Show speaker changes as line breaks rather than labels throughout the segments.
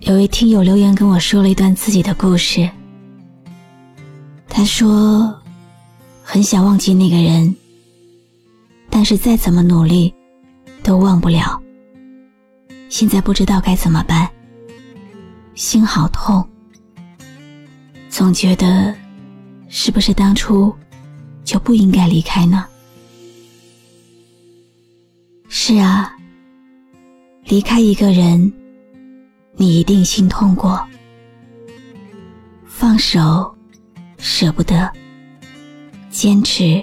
有位听友留言跟我说了一段自己的故事。他说，很想忘记那个人，但是再怎么努力，都忘不了。现在不知道该怎么办，心好痛，总觉得，是不是当初就不应该离开呢？是啊。离开一个人，你一定心痛过。放手，舍不得；坚持，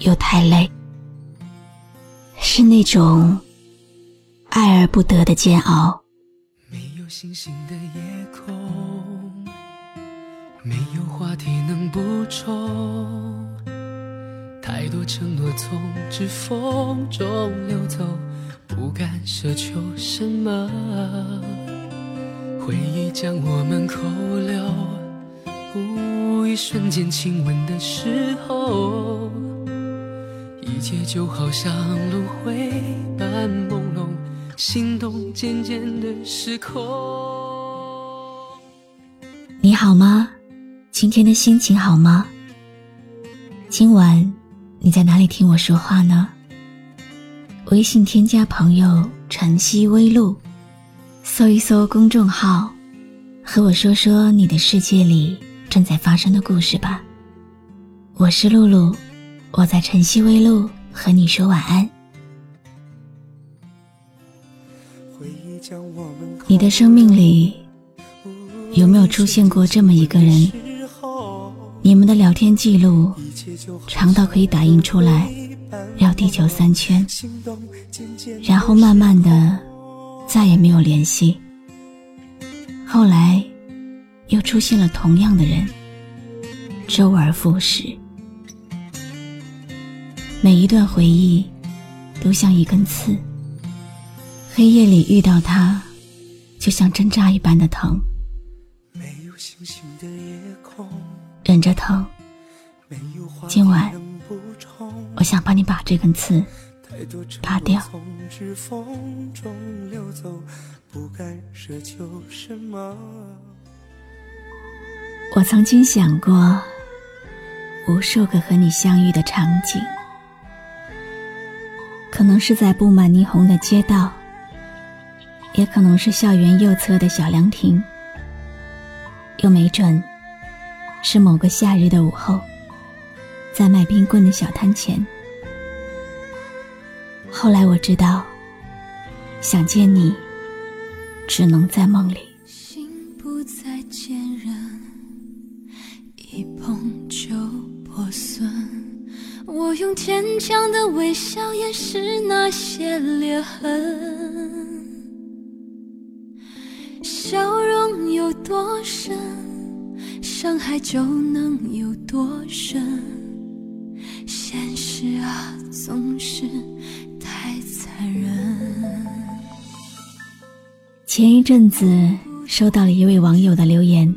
又太累。是那种爱而不得的煎熬。
没有星星的夜空，没有话题能补充，太多承诺从指缝中流走。不敢奢求什么，回忆将我们扣留，一瞬间亲吻的时候，一切就好像轮回般朦胧，心动渐渐的失控。
你好吗？今天的心情好吗？今晚你在哪里听我说话呢？微信添加朋友晨曦微露，搜一搜公众号，和我说说你的世界里正在发生的故事吧。我是露露，我在晨曦微露和你说晚安。你的生命里有没有出现过这么一个人？你们的聊天记录长到可以打印出来。绕地球三圈，然后慢慢的再也没有联系。后来又出现了同样的人，周而复始。每一段回忆都像一根刺，黑夜里遇到他，就像针扎一般的疼。忍着疼，今晚。我想帮你把这根刺拔掉。我曾经想过无数个和你相遇的场景，可能是在布满霓虹的街道，也可能是校园右侧的小凉亭，又没准是某个夏日的午后。在卖冰棍的小摊前。后来我知道，想见你，只能在梦里。
心不再坚韧，一碰就破损。我用坚强的微笑掩饰那些裂痕。笑容有多深，伤害就能有多深。现实啊，总是
前一阵子收到了一位网友的留言，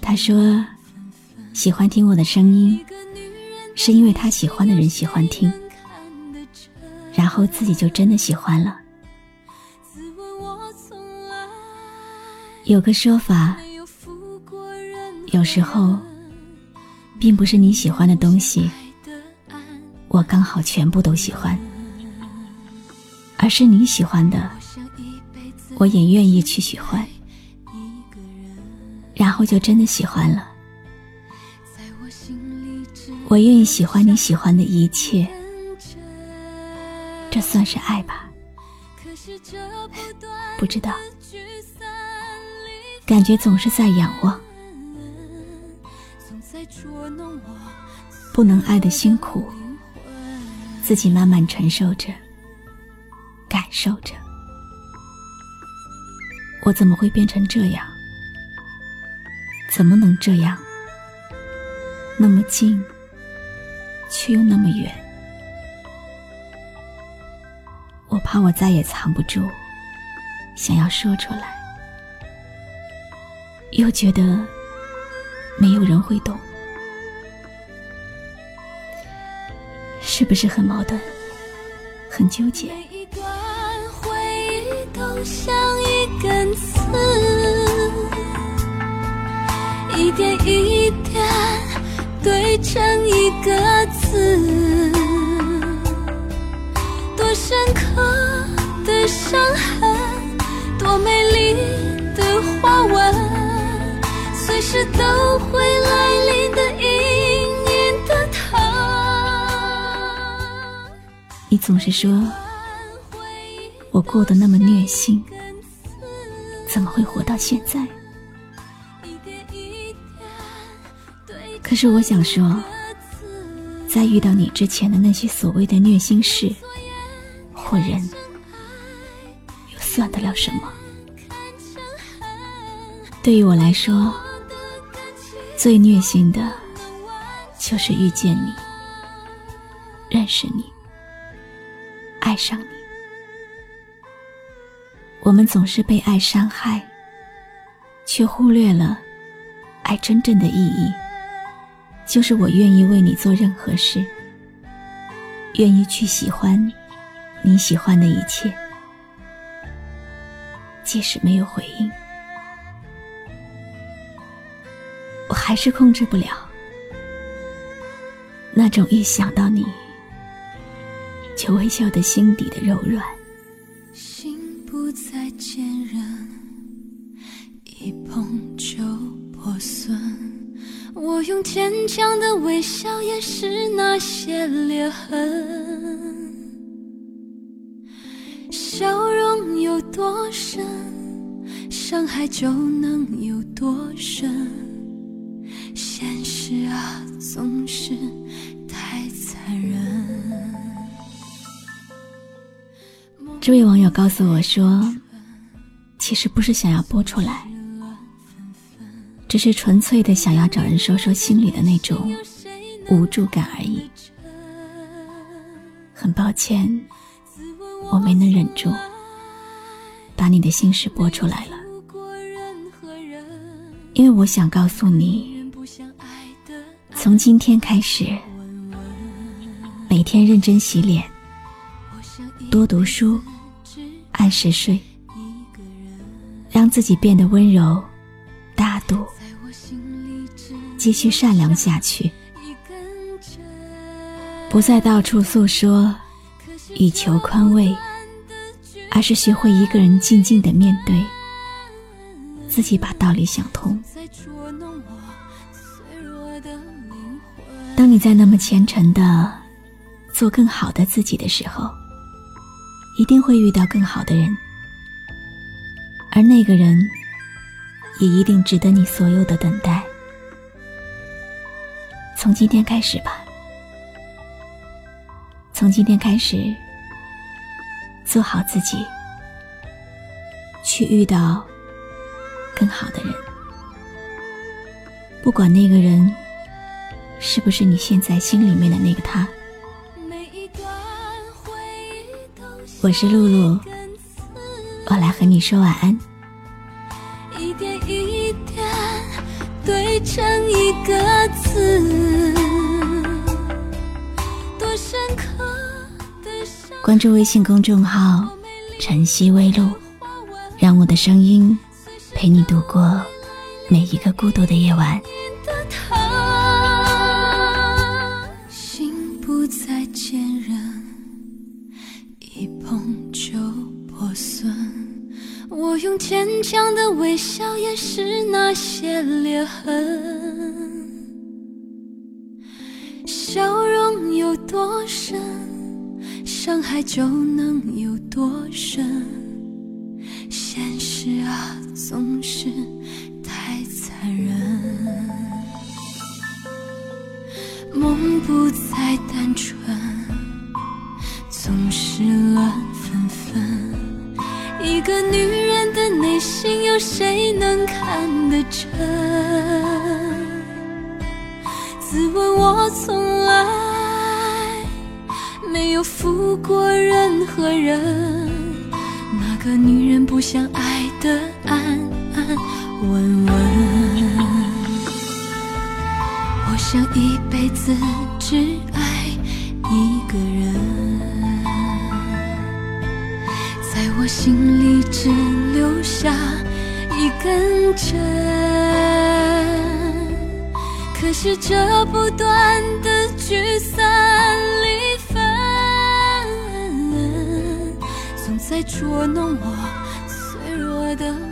他说喜欢听我的声音，是因为他喜欢的人喜欢听，然后自己就真的喜欢了。有个说法，有时候。并不是你喜欢的东西，我刚好全部都喜欢，而是你喜欢的，我也愿意去喜欢，然后就真的喜欢了。我愿意喜欢你喜欢的一切，这算是爱吧？不知道，感觉总是在仰望。不能爱的辛苦，自己慢慢承受着，感受着。我怎么会变成这样？怎么能这样？那么近，却又那么远。我怕我再也藏不住，想要说出来，又觉得没有人会懂，是不是很矛盾，很纠结？
像一根刺，一点一点堆成一个字，多深刻的伤痕，多美丽的花纹，随时都会来临的隐隐的疼。
你总是说我过得那么虐心，怎么会活到现在？可是我想说，在遇到你之前的那些所谓的虐心事或人，又算得了什么？对于我来说，最虐心的，就是遇见你，认识你，爱上你。我们总是被爱伤害，却忽略了爱真正的意义。就是我愿意为你做任何事，愿意去喜欢你喜欢的一切，即使没有回应，我还是控制不了那种一想到你就微笑的心底的柔软。
用坚强的微笑掩饰那些裂痕，笑容有多深，伤害就能有多深。现实啊，总是太残忍。
这位网友告诉我说，其实不是想要播出来。只是纯粹的想要找人说说心里的那种无助感而已。很抱歉，我没能忍住，把你的心事播出来了。因为我想告诉你，从今天开始，每天认真洗脸，多读书，按时睡，让自己变得温柔、继续善良下去，不再到处诉说，以求宽慰，而是学会一个人静静的面对，自己把道理想通。当你在那么虔诚的做更好的自己的时候，一定会遇到更好的人，而那个人也一定值得你所有的等待。从今天开始吧，从今天开始，做好自己，去遇到更好的人。不管那个人是不是你现在心里面的那个他。我是露露，我来和你说晚安。
成一个字，多深刻的伤
关注微信公众号“晨曦微露”，让我的声音陪你度过每一个孤独的夜晚。
我用坚强的微笑掩饰那些裂痕，笑容有多深，伤害就能有多深。现实啊，总是谁能看得真？自问我从来没有负过任何人，哪个女人不想爱得安安稳稳？我想一辈子只爱一个人，在我心里只留下认真可是这不断的聚散离分总在捉弄我脆弱的